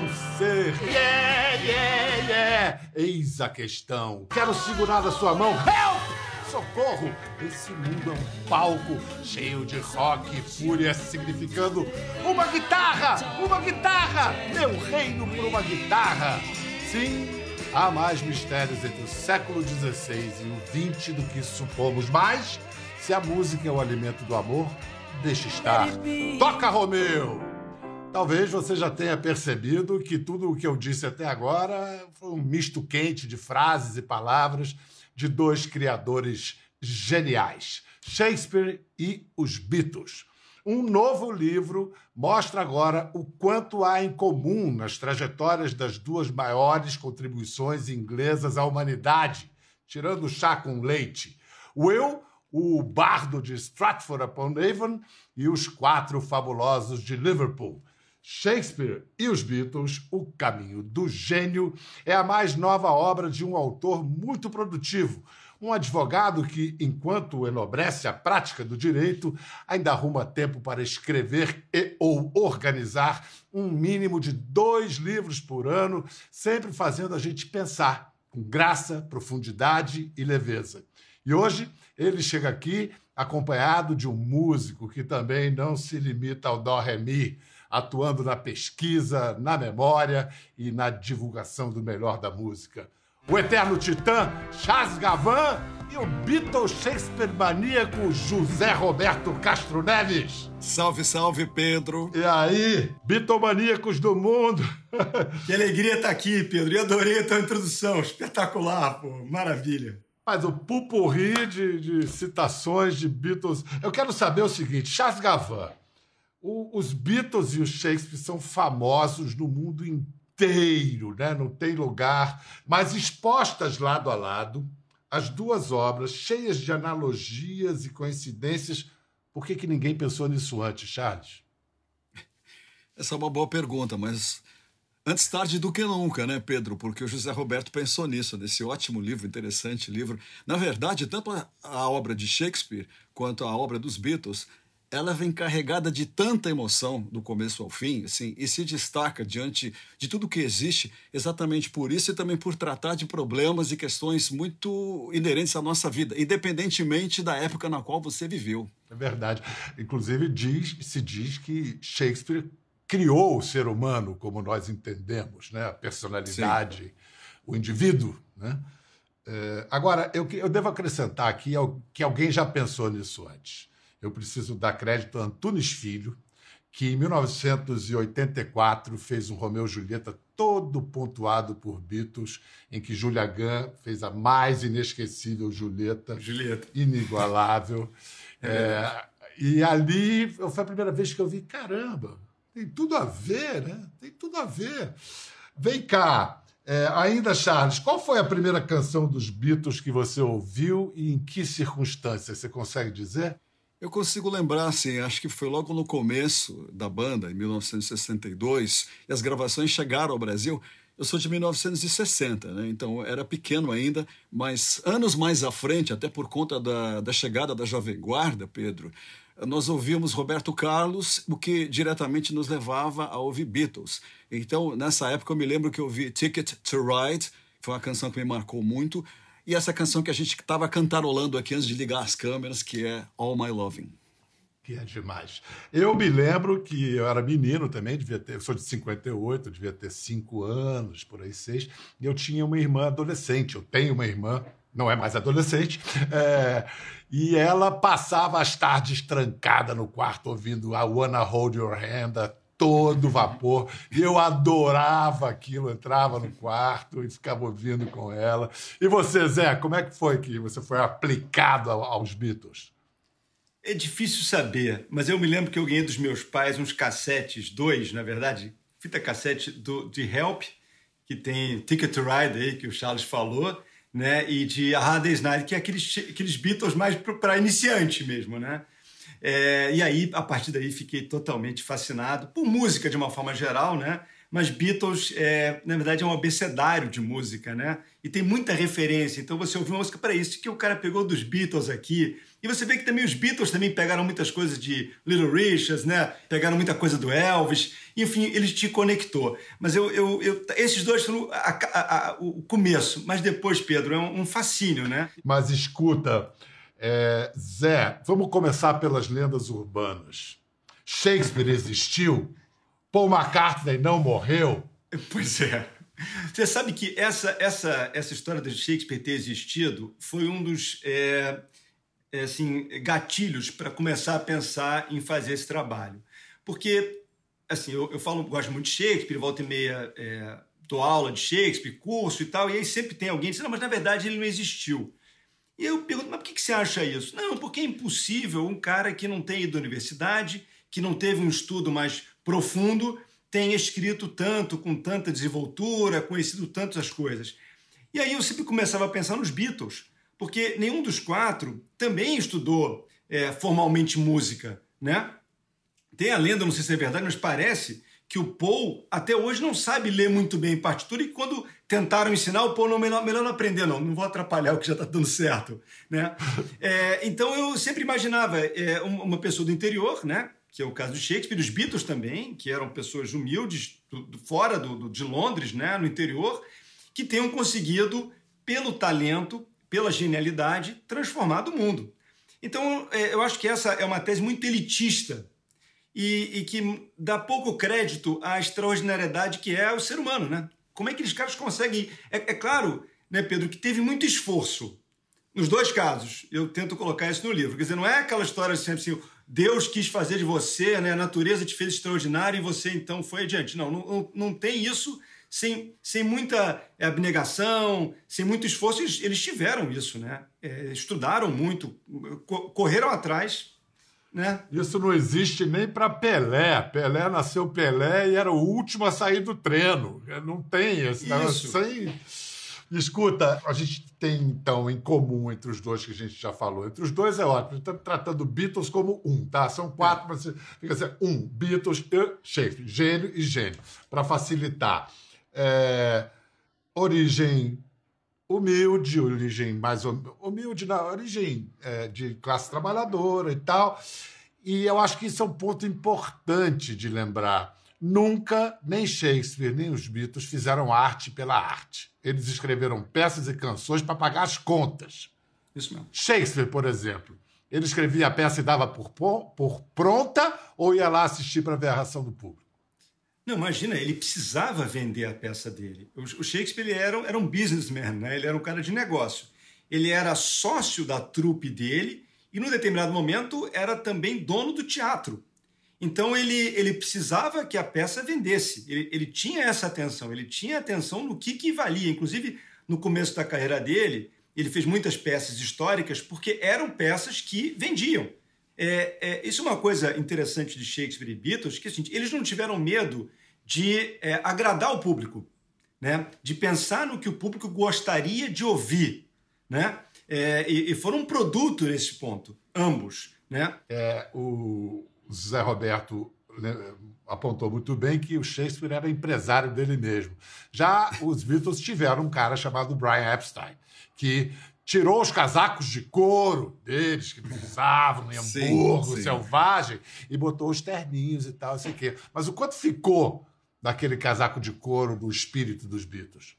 não ser? Yeah, yeah, yeah! Eis a questão. Quero segurar a sua mão. Help! Socorro! Esse mundo é um palco cheio de rock e fúria, significando uma guitarra! Uma guitarra! Meu reino por uma guitarra! Sim, há mais mistérios entre o século XVI e o XX do que supomos, mas se a música é o alimento do amor, deixe estar. Toca, Romeu! Talvez você já tenha percebido que tudo o que eu disse até agora foi um misto quente de frases e palavras de dois criadores geniais, Shakespeare e os Beatles. Um novo livro mostra agora o quanto há em comum nas trajetórias das duas maiores contribuições inglesas à humanidade, tirando o chá com leite. Will, o bardo de Stratford-upon-Avon e os quatro fabulosos de Liverpool. Shakespeare e os Beatles, O Caminho do Gênio, é a mais nova obra de um autor muito produtivo, um advogado que, enquanto enobrece a prática do direito, ainda arruma tempo para escrever e ou organizar um mínimo de dois livros por ano, sempre fazendo a gente pensar com graça, profundidade e leveza. E hoje ele chega aqui acompanhado de um músico que também não se limita ao dó-ré-mi, atuando na pesquisa, na memória e na divulgação do melhor da música o eterno titã Charles Gavan e o Beatle Shakespeare maníaco José Roberto Castro Neves. Salve, salve, Pedro. E aí, bitomaníacos do mundo. Que alegria estar aqui, Pedro. E adorei a tua introdução. Espetacular, pô. Maravilha. Mas o pupurri de, de citações de Beatles. Eu quero saber o seguinte: Charles Gavan, o, os Beatles e o Shakespeare são famosos no mundo inteiro né? não tem lugar, mas expostas lado a lado, as duas obras, cheias de analogias e coincidências. Por que, que ninguém pensou nisso antes, Charles? Essa é uma boa pergunta, mas antes tarde do que nunca, né, Pedro? Porque o José Roberto pensou nisso, nesse ótimo livro, interessante livro. Na verdade, tanto a, a obra de Shakespeare quanto a obra dos Beatles ela vem carregada de tanta emoção do começo ao fim, assim, e se destaca diante de tudo que existe, exatamente por isso e também por tratar de problemas e questões muito inerentes à nossa vida, independentemente da época na qual você viveu. É verdade. Inclusive diz, se diz que Shakespeare criou o ser humano como nós entendemos, né? A personalidade, Sim. o indivíduo, né? É, agora, eu, eu devo acrescentar aqui que alguém já pensou nisso antes eu preciso dar crédito a Antunes Filho, que em 1984 fez um Romeu e Julieta todo pontuado por Beatles, em que Julia Gunn fez a mais inesquecível Julieta, Julieta. inigualável. É é, e ali foi a primeira vez que eu vi, caramba, tem tudo a ver, né? Tem tudo a ver. Vem cá, é, ainda, Charles, qual foi a primeira canção dos Beatles que você ouviu e em que circunstâncias? Você consegue dizer? Eu consigo lembrar, assim, acho que foi logo no começo da banda, em 1962, e as gravações chegaram ao Brasil. Eu sou de 1960, né? então era pequeno ainda, mas anos mais à frente, até por conta da, da chegada da Jovem Guarda, Pedro, nós ouvimos Roberto Carlos, o que diretamente nos levava a ouvir Beatles. Então, nessa época, eu me lembro que eu ouvi Ticket to Ride, foi uma canção que me marcou muito, e essa canção que a gente estava cantarolando aqui antes de ligar as câmeras, que é All My Loving. Que é demais. Eu me lembro que eu era menino também, devia ter, sou de 58, devia ter cinco anos, por aí seis, e eu tinha uma irmã adolescente. Eu tenho uma irmã, não é mais adolescente, é, e ela passava as tardes trancada no quarto ouvindo I Wanna Hold Your Hand todo vapor. Eu adorava aquilo, entrava no quarto e ficava ouvindo com ela. E você, Zé, como é que foi que você foi aplicado aos Beatles? É difícil saber, mas eu me lembro que eu ganhei dos meus pais uns cassetes, dois, na verdade, fita cassete do, de Help, que tem Ticket to Ride aí, que o Charles falou, né? E de A Hard Day's Night, que é aqueles, aqueles Beatles mais para iniciante mesmo, né? É, e aí, a partir daí, fiquei totalmente fascinado por música de uma forma geral, né? mas Beatles, é, na verdade, é um abecedário de música, né? E tem muita referência. Então você ouve uma música para isso que o cara pegou dos Beatles aqui. E você vê que também os Beatles também pegaram muitas coisas de Little Richards, né? Pegaram muita coisa do Elvis. Enfim, ele te conectou. Mas eu, eu, eu esses dois foram a, a, a, o começo. Mas depois, Pedro, é um, um fascínio, né? Mas escuta, é, Zé, vamos começar pelas lendas urbanas. Shakespeare existiu? Paul McCartney não morreu? Pois é. Você sabe que essa, essa, essa história de Shakespeare ter existido foi um dos é, é, assim, gatilhos para começar a pensar em fazer esse trabalho. Porque, assim, eu, eu falo, gosto muito de Shakespeare, volta e meia é, dou aula de Shakespeare, curso e tal, e aí sempre tem alguém que diz, não, mas na verdade ele não existiu. E eu pergunto, mas por que, que você acha isso? Não, porque é impossível um cara que não tem ido à universidade, que não teve um estudo mais profundo, tenha escrito tanto, com tanta desenvoltura, conhecido tantas coisas. E aí eu sempre começava a pensar nos Beatles, porque nenhum dos quatro também estudou é, formalmente música, né? Tem a lenda, não sei se é verdade, mas parece que o Paul até hoje não sabe ler muito bem partitura e quando tentaram ensinar, o Paul não melhor, melhor não aprender, não, não vou atrapalhar o que já está dando certo, né? É, então eu sempre imaginava é, uma pessoa do interior, né? que é o caso de Shakespeare, os Beatles também, que eram pessoas humildes, do, do, fora do, de Londres, né, no interior, que tenham conseguido, pelo talento, pela genialidade, transformar o mundo. Então, é, eu acho que essa é uma tese muito elitista e, e, que dá pouco crédito à extraordinariedade que é o ser humano, né? Como é que aqueles caras conseguem... É, é claro, né, Pedro, que teve muito esforço. Nos dois casos, eu tento colocar isso no livro. Quer dizer, não é aquela história sempre assim, Deus quis fazer de você, né? a natureza te fez extraordinário e você então foi adiante. Não, não, não tem isso sem, sem muita abnegação, sem muito esforço. Eles, eles tiveram isso, né? É, estudaram muito, correram atrás. Né? Isso não existe nem para Pelé. Pelé nasceu Pelé e era o último a sair do treino. Não tem esse isso. Sem Escuta, a gente tem então em comum entre os dois que a gente já falou. Entre os dois é ótimo. Estamos tratando Beatles como um, tá? São quatro, mas fica assim, um, Beatles e Shakespeare, gênio e gênio, para facilitar. É, origem humilde, origem mais humilde, na origem é, de classe trabalhadora e tal. E eu acho que isso é um ponto importante de lembrar. Nunca, nem Shakespeare, nem os Beatles fizeram arte pela arte. Eles escreveram peças e canções para pagar as contas. Isso mesmo. Shakespeare, por exemplo, ele escrevia a peça e dava por, por pronta ou ia lá assistir para ver a reação do público? Não, imagina, ele precisava vender a peça dele. O Shakespeare ele era, era um businessman, né? ele era um cara de negócio. Ele era sócio da trupe dele e, num determinado momento, era também dono do teatro. Então ele, ele precisava que a peça vendesse. Ele, ele tinha essa atenção, ele tinha atenção no que, que valia. Inclusive, no começo da carreira dele, ele fez muitas peças históricas porque eram peças que vendiam. É, é, isso é uma coisa interessante de Shakespeare e Beatles, que assim, eles não tiveram medo de é, agradar o público, né? de pensar no que o público gostaria de ouvir. Né? É, e, e foram um produto nesse ponto, ambos. Né? É, o, Zé Roberto né, apontou muito bem que o Shakespeare era empresário dele mesmo. Já os Beatles tiveram um cara chamado Brian Epstein, que tirou os casacos de couro deles, que usavam em Hamburgo, sim, sim. selvagem, e botou os terninhos e tal, não sei o quê. Mas o quanto ficou daquele casaco de couro do espírito dos Beatles?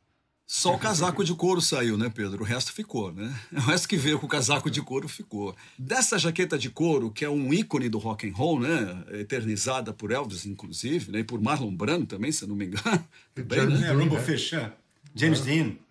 Só o casaco de couro saiu, né, Pedro? O resto ficou, né? O resto que veio com o casaco de couro ficou. Dessa jaqueta de couro, que é um ícone do rock and roll, né? Eternizada por Elvis, inclusive, né? E por Marlon Brando também, se não me engano. Também, né? Rumble Fisher, James é. Dean.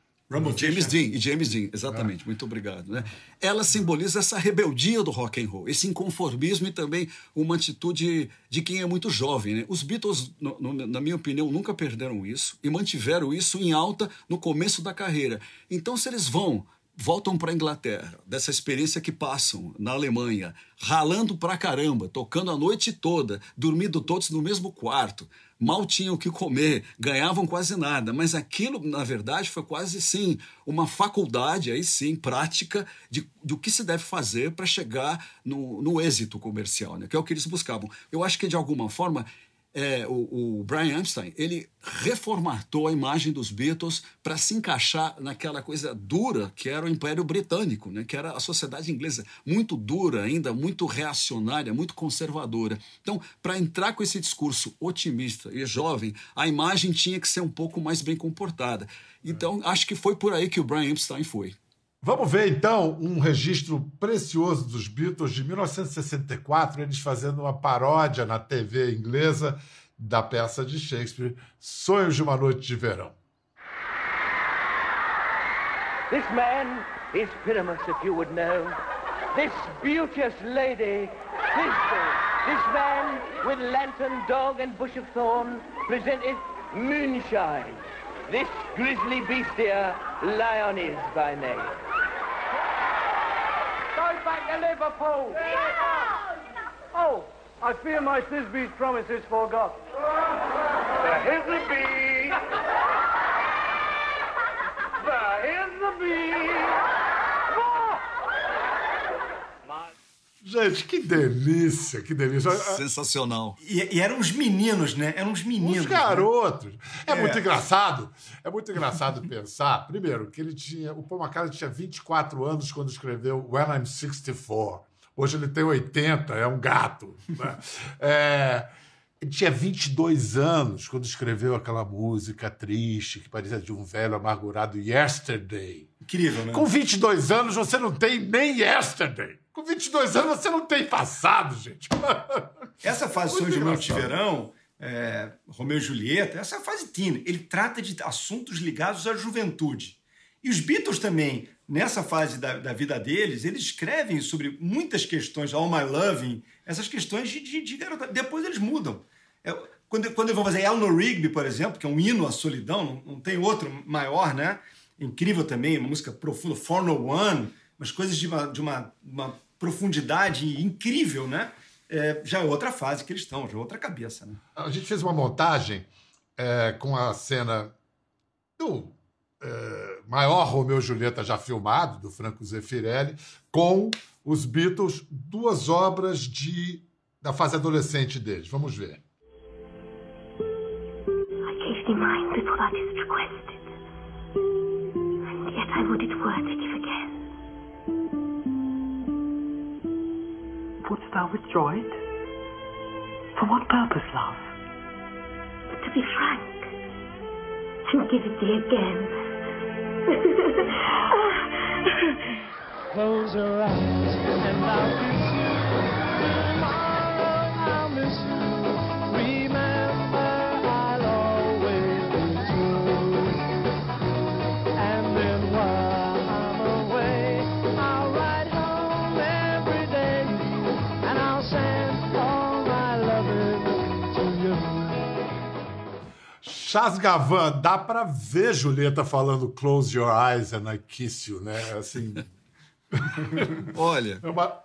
James Dean, e James Dean, exatamente, ah. muito obrigado. Né? Ela simboliza essa rebeldia do rock and roll, esse inconformismo e também uma atitude de quem é muito jovem. Né? Os Beatles, no, no, na minha opinião, nunca perderam isso e mantiveram isso em alta no começo da carreira. Então, se eles vão voltam para a Inglaterra, dessa experiência que passam na Alemanha, ralando pra caramba, tocando a noite toda, dormindo todos no mesmo quarto, mal tinham o que comer, ganhavam quase nada, mas aquilo, na verdade, foi quase sim uma faculdade, aí sim, prática de, do que se deve fazer para chegar no, no êxito comercial, né? que é o que eles buscavam. Eu acho que, de alguma forma, é, o, o, Brian Epstein, ele reformatou a imagem dos Beatles para se encaixar naquela coisa dura que era o Império Britânico, né? que era a sociedade inglesa, muito dura ainda, muito reacionária, muito conservadora. Então, para entrar com esse discurso otimista e jovem, a imagem tinha que ser um pouco mais bem comportada. Então, acho que foi por aí que o Brian Epstein foi. Vamos ver então um registro precioso dos Beatles de 1964, eles fazendo uma paródia na TV inglesa da peça de Shakespeare, Sonhos de uma Noite de Verão. This man is Pyramus, if you would know. This beauteous lady, Thisbe. This man with lantern, dog and bush of thorn presented moonshine. This grisly beast here, lion is by name. Back to Liverpool. Oh, I fear my Thisby's promise is forgot. The Thisby. The Thisby. Gente, que delícia, que delícia. Sensacional. E, e eram uns meninos, né? Eram uns meninos. Uns garotos. Né? É, é, muito engraçado. É muito engraçado pensar, primeiro, que ele tinha. O Paul McCartney tinha 24 anos quando escreveu When I'm 64. Hoje ele tem 80, é um gato. Né? É, ele tinha 22 anos quando escreveu aquela música triste, que parecia de um velho amargurado, Yesterday. Incrível, né? Com 22 anos você não tem nem Yesterday. Com 22 anos você não tem passado, gente. Essa fase Sonho de Noite de Verão, é, Romeu e Julieta, essa é a fase teen. Ele trata de assuntos ligados à juventude. E os Beatles também, nessa fase da, da vida deles, eles escrevem sobre muitas questões, All My Loving, essas questões de, de, de garota. Depois eles mudam. É, quando, quando eles vão fazer Eleanor Rigby, por exemplo, que é um hino à solidão, não, não tem outro maior, né? Incrível também, uma música profunda, For No One, umas coisas de uma, de uma, uma profundidade incrível, né? É, já é outra fase que eles estão, já é outra cabeça. Né? A gente fez uma montagem é, com a cena do é, maior Romeu e Julieta já filmado, do Franco Zeffirelli, com os Beatles, duas obras de, da fase adolescente deles. Vamos ver. I gave thee mine before thou didst request it, I would it were to give again. Wouldst thou withdraw it? For what purpose, love? To be frank, and give it thee again. Close your eyes and I'll kiss you. Tomorrow I'll miss you. Chas Gavan, dá para ver Julieta falando Close Your Eyes and I Kiss You, né? Assim. Olha, é uma...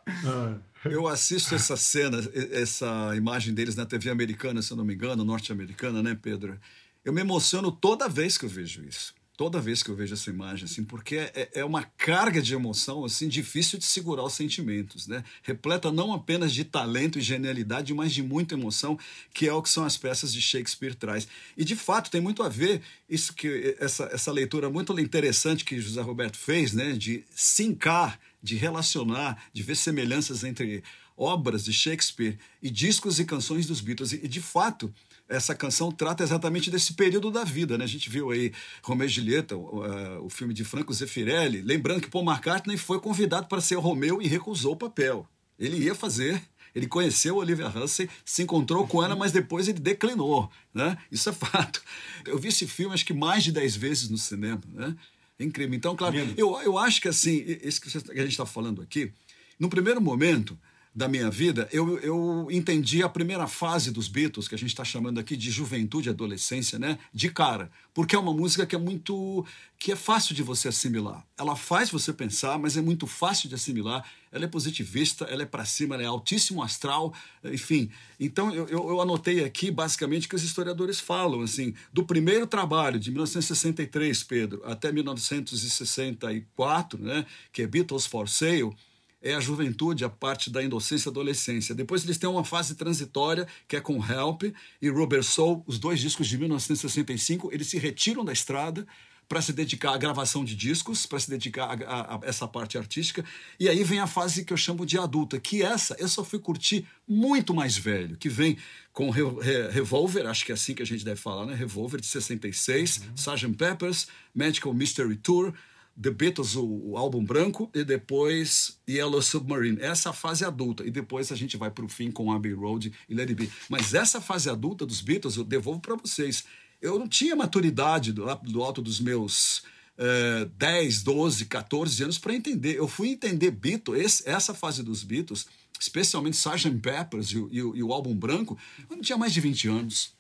eu assisto essa cena, essa imagem deles na TV americana, se eu não me engano, norte-americana, né, Pedro? Eu me emociono toda vez que eu vejo isso toda vez que eu vejo essa imagem, assim, porque é, é uma carga de emoção, assim, difícil de segurar os sentimentos, né? Repleta não apenas de talento e genialidade, mas de muita emoção, que é o que são as peças de Shakespeare traz. E de fato tem muito a ver isso que essa, essa leitura muito interessante que José Roberto fez, né? De sincar, de relacionar, de ver semelhanças entre obras de Shakespeare e discos e canções dos Beatles. E, de fato, essa canção trata exatamente desse período da vida, né? A gente viu aí Romeu e Julieta, o, uh, o filme de Franco Zeffirelli, lembrando que Paul McCartney foi convidado para ser Romeu e recusou o papel. Ele ia fazer, ele conheceu Olivia Hussey, se encontrou com ela, mas depois ele declinou, né? Isso é fato. Eu vi esse filme acho que mais de dez vezes no cinema, né? É incrível. Então, claro, eu, eu acho que assim, isso que a gente está falando aqui, no primeiro momento, da minha vida, eu, eu entendi a primeira fase dos Beatles, que a gente está chamando aqui de juventude adolescência, né? De cara. Porque é uma música que é muito. que é fácil de você assimilar. Ela faz você pensar, mas é muito fácil de assimilar. Ela é positivista, ela é para cima, ela é altíssimo astral, enfim. Então eu, eu, eu anotei aqui basicamente que os historiadores falam, assim, do primeiro trabalho, de 1963, Pedro, até 1964, né? Que é Beatles for Sale é a juventude, a parte da inocência e adolescência. Depois eles têm uma fase transitória, que é com Help e Rubber Soul, os dois discos de 1965. Eles se retiram da estrada para se dedicar à gravação de discos, para se dedicar a, a, a, essa parte artística. E aí vem a fase que eu chamo de adulta, que essa eu só fui curtir muito mais velho, que vem com Re Re Revolver, acho que é assim que a gente deve falar, né? Revolver de 66, uhum. Sgt. Peppers, Magical Mystery Tour, The Beatles, o, o, álbum branco, e depois Yellow Submarine. Essa fase adulta. E depois a gente vai para o fim com Abbey Road e Let It Be. Mas essa fase adulta dos Beatles, eu devolvo para vocês. Eu não tinha maturidade do, do alto dos meus uh, 10, 12, 14 anos para entender. Eu fui entender Beatles, esse, essa fase dos Beatles, especialmente Sgt. Peppers e, e, e o álbum branco, eu não tinha mais de 20 anos.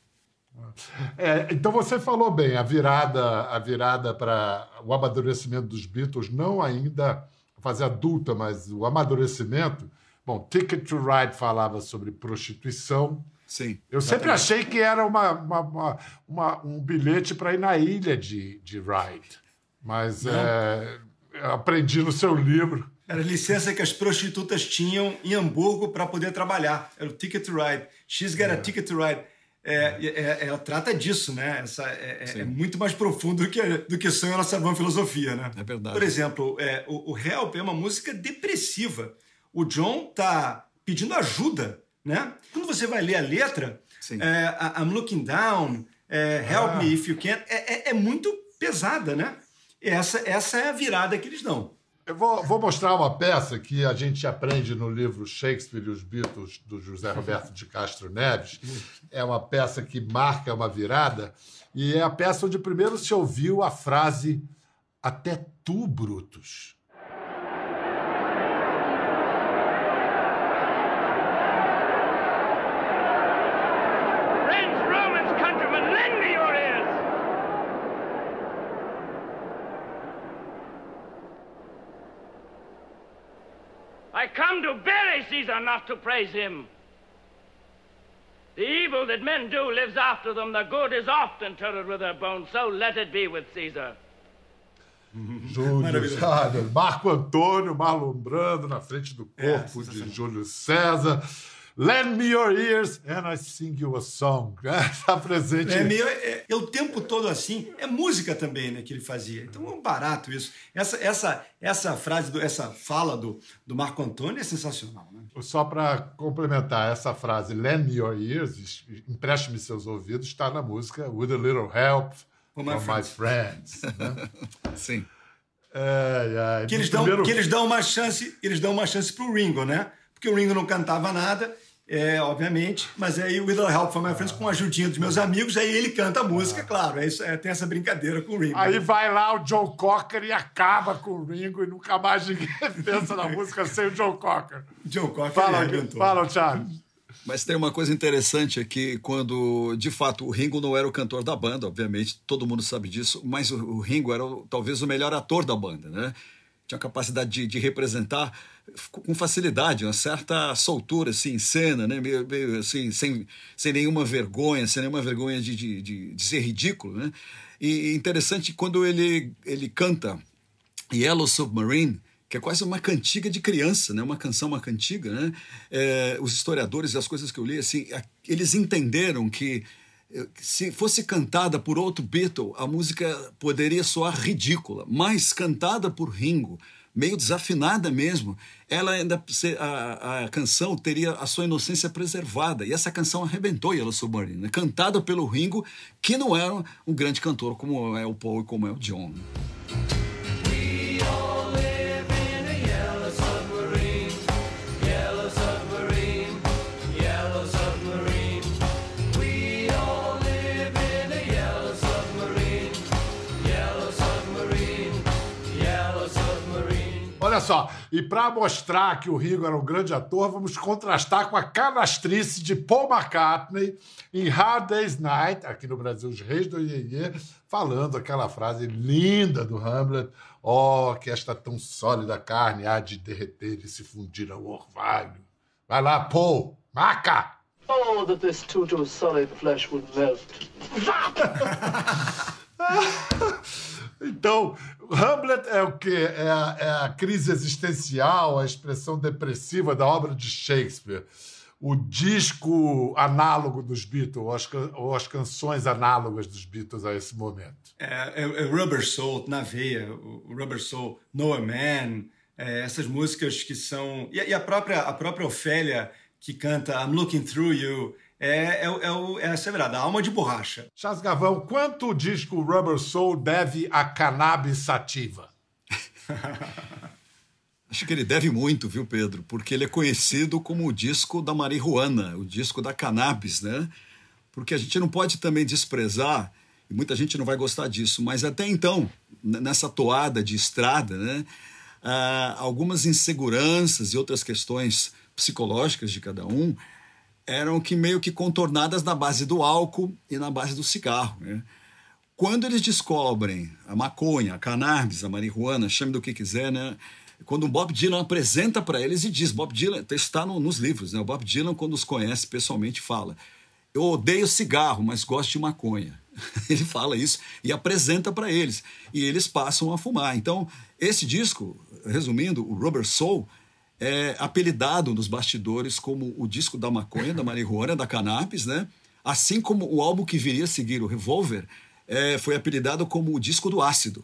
É, então você falou bem, a virada, a virada para o amadurecimento dos Beatles, não ainda fase adulta, mas o amadurecimento. Bom, Ticket to Ride falava sobre prostituição. Sim. Eu sempre achei que era uma, uma, uma, uma um bilhete para ir na ilha de, de Ride. Mas é, aprendi no seu livro. Era a licença que as prostitutas tinham em Hamburgo para poder trabalhar. Era o Ticket to Ride. She's got é. a Ticket to Ride. É, é, ela trata disso, né? Essa, é, é, é muito mais profundo do que, do que sonho a nossa van filosofia, né? É verdade. Por exemplo, é, o, o Help é uma música depressiva. O John tá pedindo ajuda, né? Quando você vai ler a letra, é, I'm looking down, é, help ah. me if you can, é, é, muito pesada, né? Essa, essa é a virada que eles dão. Eu vou, vou, mostrar uma peça que a gente aprende no livro Shakespeare e os Beatles, do José Roberto de Castro Neves. É uma peça que marca uma virada, e é a peça onde primeiro se ouviu a frase Até tu, Brutus. Bury Caesar, not to praise him. The evil that men do lives after them. The good is often interred with their bones. So let it be with Caesar. Júlio César, Marco Antônio malumbrando na frente do corpo é, de Júlio César. Lend me your ears and I sing you a song. Está presente. É, meio, é, é, o tempo todo assim. É música também, né, que ele fazia. Então é um barato isso. Essa, essa, essa frase, do, essa fala do, do Marco Antônio é sensacional. Né? Só para complementar essa frase, lend me your ears, empreste-me seus ouvidos, está na música With a Little Help from My, my Friends. né? Sim. É, é, que, eles dão, primeiro... que eles dão uma chance, eles dão uma chance pro Ringo, né? Porque o Ringo não cantava nada é, obviamente, mas aí o With Help from My Friends com a ajudinha dos meus amigos, aí ele canta a música, claro, é isso, é, tem essa brincadeira com o Ringo. Aí vai lá o John Cocker e acaba com o Ringo e nunca mais ninguém pensa na música sem o John Cocker. John Cocker fala, é Fala, Charles. Mas tem uma coisa interessante aqui, quando, de fato, o Ringo não era o cantor da banda, obviamente, todo mundo sabe disso, mas o, o Ringo era o, talvez o melhor ator da banda, né? Tinha a capacidade de, de representar com facilidade, uma certa soltura assim, em cena, né? meio, meio assim, sem, sem nenhuma vergonha, sem nenhuma vergonha de, de, de, de ser ridículo. Né? E interessante quando ele, ele canta Yellow Submarine, que é quase uma cantiga de criança, né? uma canção, uma cantiga. Né? É, os historiadores e as coisas que eu li, assim, eles entenderam que eh, se fosse cantada por outro Beatle, a música poderia soar ridícula, mas cantada por Ringo, meio desafinada mesmo, ela ainda a, a canção teria a sua inocência preservada. E essa canção arrebentou Yellow Submarine, né? cantada pelo Ringo, que não era um grande cantor como é o Paul e como é o John. Olha só, e para mostrar que o Rigo era um grande ator, vamos contrastar com a canastrice de Paul McCartney em Hard Day's Night, aqui no Brasil, Os Reis do Iê, falando aquela frase linda do Hamlet: Oh, que esta tão sólida carne há de derreter e se fundir ao orvalho. Vai lá, Paul, maca! Oh, that this too, too solid flesh would melt. Então, Hamlet é o quê? É a, é a crise existencial, a expressão depressiva da obra de Shakespeare o disco análogo dos Beatles, ou as, ou as canções análogas dos Beatles a esse momento? É, é, é Rubber Soul, na veia, o Rubber Soul, No a Man, é, essas músicas que são. E, e, a, própria, a própria Ofélia, que canta I'm Looking Through You, é, é, é, é a alma de borracha. Charles Gavão, quanto o disco Rubber Soul deve a cannabis sativa? Acho que ele deve muito, viu, Pedro? Porque ele é conhecido como o disco da marihuana, o disco da cannabis, né? Porque a gente não pode também desprezar, e muita gente não vai gostar disso, mas até então, nessa toada de estrada, né? Ah, algumas inseguranças e outras questões psicológicas de cada um eram que meio que contornadas na base do álcool e na base do cigarro, né? Quando eles descobrem a maconha, a cannabis, a marihuana, chame do que quiser, né? quando o Bob Dylan apresenta para eles e diz, Bob Dylan, está no, nos livros, né? O Bob Dylan, quando os conhece pessoalmente, fala: Eu odeio cigarro, mas gosto de maconha. Ele fala isso e apresenta para eles. E eles passam a fumar. Então, esse disco, resumindo, o Rubber Soul, é apelidado nos bastidores como o disco da maconha, da marihuana, da cannabis, né? Assim como o álbum que viria a seguir, o Revolver, é, foi apelidado como o disco do ácido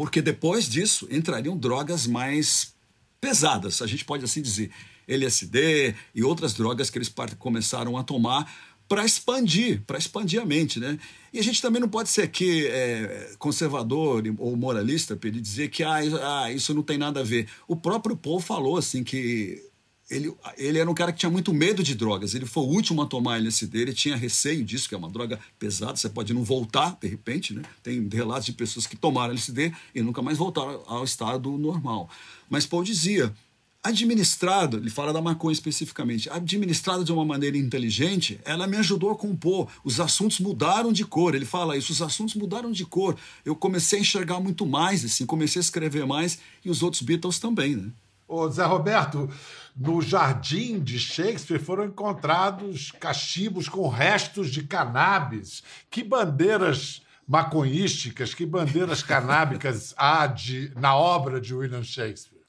porque depois disso entrariam drogas mais pesadas, a gente pode assim dizer, LSD e outras drogas que eles começaram a tomar para expandir, para expandir a mente, né? E a gente também não pode ser aqui é, conservador ou moralista para dizer que ah, ah, isso não tem nada a ver. O próprio Paul falou assim que ele, ele era um cara que tinha muito medo de drogas. Ele foi o último a tomar LSD, ele tinha receio disso, que é uma droga pesada, você pode não voltar de repente, né? Tem relatos de pessoas que tomaram LSD e nunca mais voltaram ao estado normal. Mas Paul dizia, administrado, ele fala da maconha especificamente, administrado de uma maneira inteligente, ela me ajudou a compor. Os assuntos mudaram de cor. Ele fala isso, os assuntos mudaram de cor. Eu comecei a enxergar muito mais, assim, comecei a escrever mais e os outros Beatles também, né? Ô, Zé Roberto, no jardim de Shakespeare foram encontrados cachimbos com restos de cannabis. Que bandeiras maconhísticas, que bandeiras canábicas há de, na obra de William Shakespeare?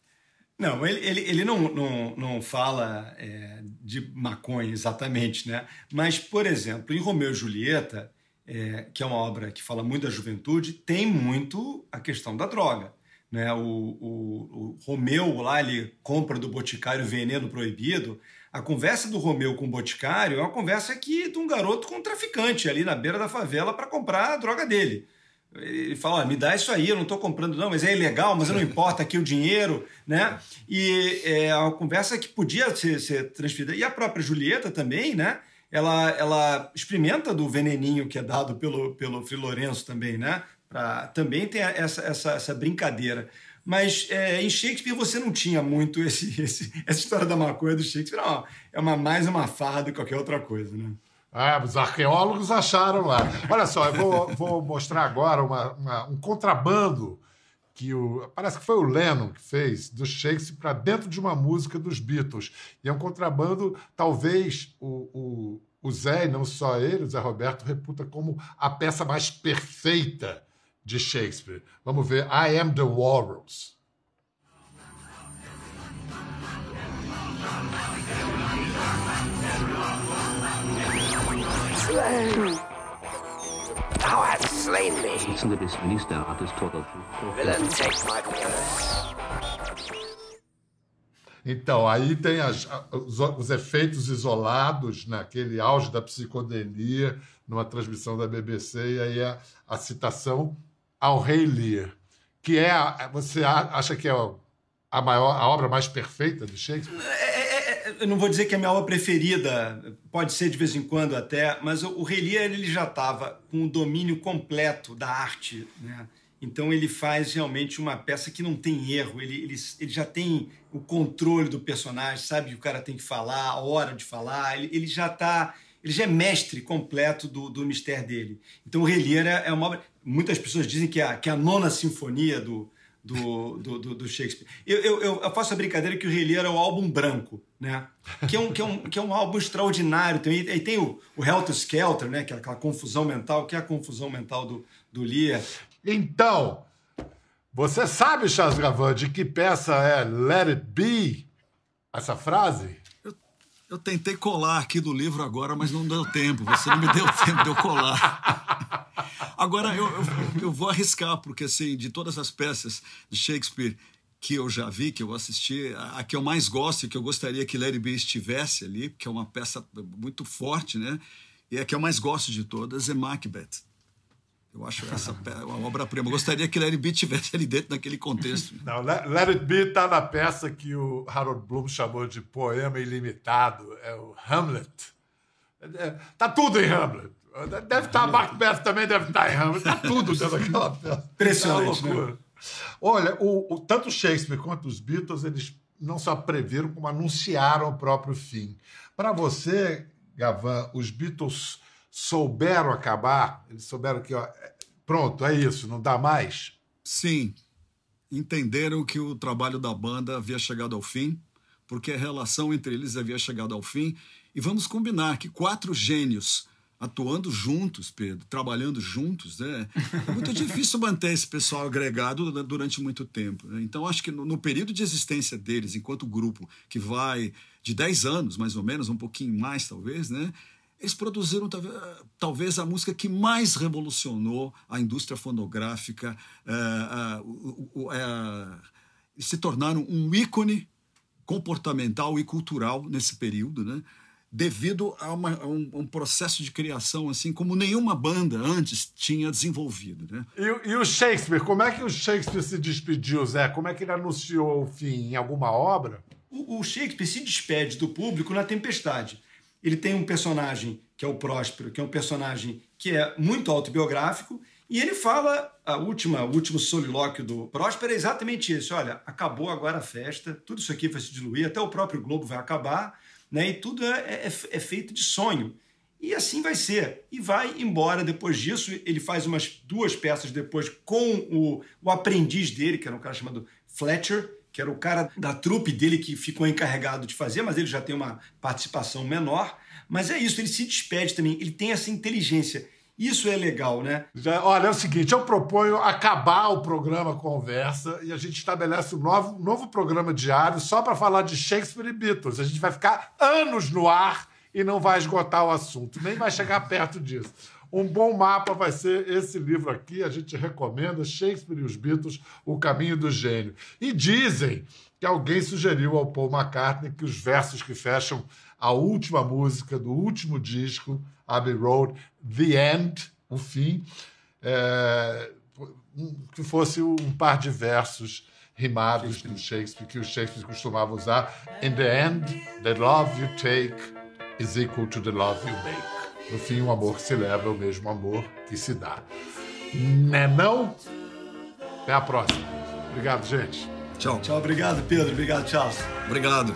Não, ele, ele, ele não, não, não fala é, de maconha exatamente, né? Mas, por exemplo, em Romeu e Julieta, é, que é uma obra que fala muito da juventude, tem muito a questão da droga. Né? O, o, o Romeu lá ele compra do Boticário veneno proibido. A conversa do Romeu com o Boticário é uma conversa que de um garoto com um traficante ali na beira da favela para comprar a droga dele. Ele fala, me dá isso aí, eu não estou comprando não, mas é ilegal, mas não importa aqui o dinheiro, né? E é uma conversa que podia ser, ser transferida. E a própria Julieta também, né? Ela, ela experimenta do veneninho que é dado pelo, pelo Frei Lourenço também, né? Pra, também tem essa, essa, essa brincadeira. Mas é, em Shakespeare você não tinha muito esse, esse, essa história da maconha do Shakespeare. Não, é uma, mais uma farra do que qualquer outra coisa, né? Ah, os arqueólogos acharam lá. Olha só, eu vou, vou mostrar agora uma, uma, um contrabando que o, parece que foi o Lennon que fez do Shakespeare para dentro de uma música dos Beatles. E é um contrabando, talvez o, o, o Zé, e não só ele, o Zé Roberto, reputa como a peça mais perfeita de Shakespeare. Vamos ver I Am the Walrus. Slain. Thou hast slain me. Villain, take my purse. Então, aí tem as, os, os, efeitos isolados naquele auge da psicodelia, numa transmissão da BBC, e aí a, a citação ao Rei Lear, que é a, você acha que é a maior a obra mais perfeita de Shakespeare? Eu não vou dizer que é a minha obra preferida, pode ser de vez em quando até, mas o, Rei Lear ele já estava com o domínio completo da arte, né? Então ele faz realmente uma peça que não tem erro, ele, ele, ele já tem o controle do personagem, sabe que o cara tem que falar, a hora de falar, ele, ele já está ele já é mestre completo do, do mistério dele. Então o Rei Lear é, é uma obra muitas pessoas dizem que é a, que é a nona sinfonia do, do, do, do, Shakespeare. Eu, eu, eu, faço a brincadeira que o Rei Lear é o álbum branco, né? Que é um, que é um, que é um álbum extraordinário. Tem, e tem o, o Helter Skelter, né? Que é aquela confusão mental, que é a confusão mental do, do Lear. Então, Você sabe, Charles Gavan, de que peça é Let It Be? Essa frase? Eu, eu tentei colar aqui do livro agora, mas não deu tempo. Você não me deu tempo de eu colar. Agora, eu, eu, eu vou arriscar, porque assim, de todas as peças de Shakespeare que eu já vi, que eu assisti, a que eu mais gosto e que eu gostaria que Larry B estivesse ali, porque é uma peça muito forte, né? E a que eu mais gosto de todas é Macbeth. Eu acho essa uma obra-prima. Gostaria que Larry B tivesse ali dentro naquele contexto. Não, Let It Be está na peça que o Harold Bloom chamou de poema ilimitado, é o Hamlet. É, tá tudo em Hamlet. Deve estar tá, Macbeth também deve estar tá em Hamlet. Tá tudo dentro daquela peça. Impressionante, é né? Olha, o, o, tanto Shakespeare quanto os Beatles, eles não só previram, como anunciaram o próprio fim. Para você, Gavan, os Beatles souberam acabar? Eles souberam que, ó, pronto, é isso, não dá mais? Sim. Entenderam que o trabalho da banda havia chegado ao fim, porque a relação entre eles havia chegado ao fim. E vamos combinar que quatro gênios atuando juntos, Pedro, trabalhando juntos, né? É muito difícil manter esse pessoal agregado durante muito tempo. Né? Então, acho que no, no, período de existência deles, enquanto grupo, que vai de 10 anos, mais ou menos, um pouquinho mais, talvez, né? Eles produziram talvez a música que mais revolucionou a indústria fonográfica, é, é, se tornaram um ícone comportamental e cultural nesse período, né? Devido a, uma, a, um, um, processo de criação assim como nenhuma banda antes tinha desenvolvido. Né? E, e, o Shakespeare, como é que o Shakespeare se despediu, Zé? Como é que ele anunciou o fim? Em alguma obra? O, o Shakespeare se despede do público na Tempestade. Ele tem um personagem que é o Próspero, que é um personagem que é muito autobiográfico, e ele fala, a última, o último solilóquio do Próspero é exatamente isso. Olha, acabou agora a festa, tudo isso aqui vai se diluir, até o próprio Globo vai acabar, né? E tudo é, é, é feito de sonho. E assim vai ser. E vai embora depois disso. Ele faz umas duas peças depois com o, o aprendiz dele, que era um cara chamado Fletcher, que era o cara da trupe dele que ficou encarregado de fazer, mas ele já tem uma participação menor. Mas é isso, ele se despede também, ele tem essa inteligência. Isso é legal, né? Já, olha, é o seguinte, eu proponho acabar o programa Conversa e a gente estabelece um novo, novo programa diário só para falar de Shakespeare e Beatles. A gente vai ficar anos no ar e não vai esgotar o assunto, nem vai chegar perto disso. Um bom mapa vai ser esse livro aqui, a gente recomenda Shakespeare e os Beatles, O Caminho do Gênio. E dizem que alguém sugeriu ao Paul McCartney que os versos que fecham a última música do último disco, Abbey Road, The End, o fim, é, que fosse um par de versos rimados do Shakespeare, que o Shakespeare costumava usar. In the end, the love you take is equal to the love you make. No fim, o amor que se leva é o mesmo amor que se dá. Né não? Até a próxima. Obrigado, gente. Tchau. Tchau, obrigado, Pedro. Obrigado, Charles. Obrigado.